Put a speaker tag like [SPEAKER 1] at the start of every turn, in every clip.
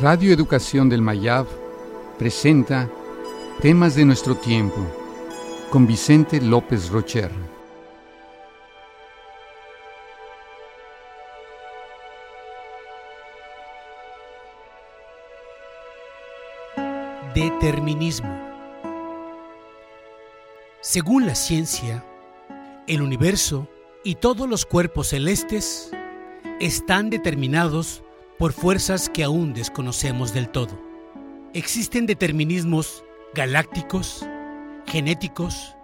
[SPEAKER 1] Radio Educación del Mayab presenta Temas de nuestro tiempo con Vicente López Rocher.
[SPEAKER 2] Determinismo. Según la ciencia, el universo y todos los cuerpos celestes están determinados por fuerzas que aún desconocemos del todo. Existen determinismos galácticos, genéticos,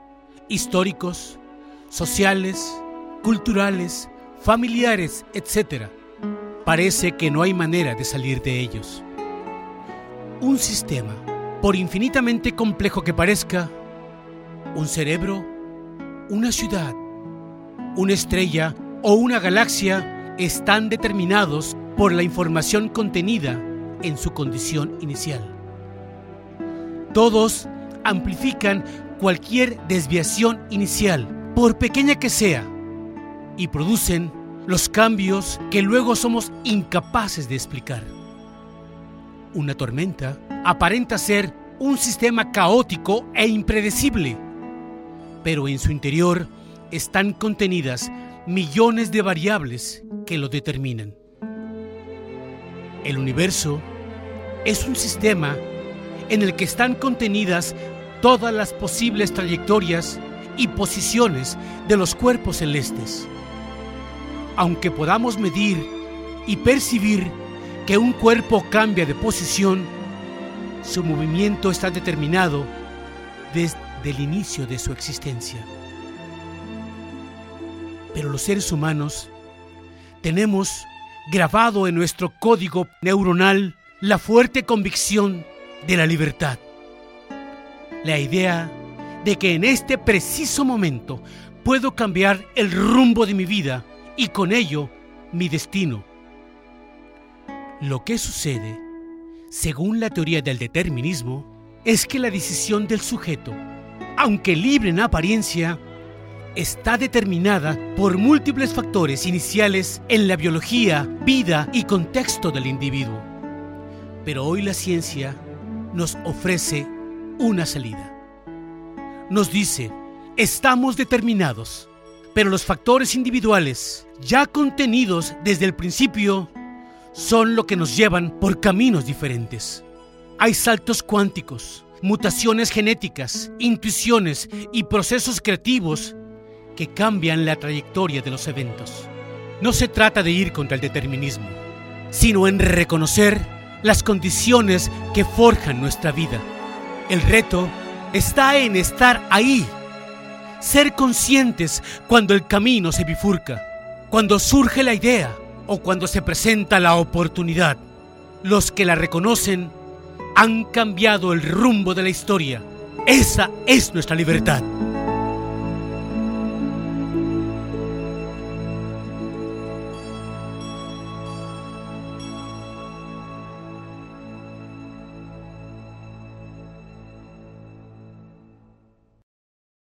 [SPEAKER 2] históricos, sociales, culturales, familiares, etc. Parece que no hay manera de salir de ellos. Un sistema, por infinitamente complejo que parezca, un cerebro, una ciudad, una estrella o una galaxia están determinados por la información contenida en su condición inicial. Todos amplifican cualquier desviación inicial, por pequeña que sea, y producen los cambios que luego somos incapaces de explicar. Una tormenta aparenta ser un sistema caótico e impredecible, pero en su interior están contenidas millones de variables que lo determinan. El universo es un sistema en el que están contenidas todas las posibles trayectorias y posiciones de los cuerpos celestes. Aunque podamos medir y percibir que un cuerpo cambia de posición, su movimiento está determinado desde el inicio de su existencia. Pero los seres humanos tenemos grabado en nuestro código neuronal la fuerte convicción de la libertad. La idea de que en este preciso momento puedo cambiar el rumbo de mi vida y con ello mi destino. Lo que sucede, según la teoría del determinismo, es que la decisión del sujeto, aunque libre en apariencia, está determinada por múltiples factores iniciales en la biología, vida y contexto del individuo. Pero hoy la ciencia nos ofrece una salida. Nos dice, estamos determinados, pero los factores individuales, ya contenidos desde el principio, son lo que nos llevan por caminos diferentes. Hay saltos cuánticos, mutaciones genéticas, intuiciones y procesos creativos que cambian la trayectoria de los eventos. No se trata de ir contra el determinismo, sino en reconocer las condiciones que forjan nuestra vida. El reto está en estar ahí, ser conscientes cuando el camino se bifurca, cuando surge la idea o cuando se presenta la oportunidad. Los que la reconocen han cambiado el rumbo de la historia. Esa es nuestra libertad.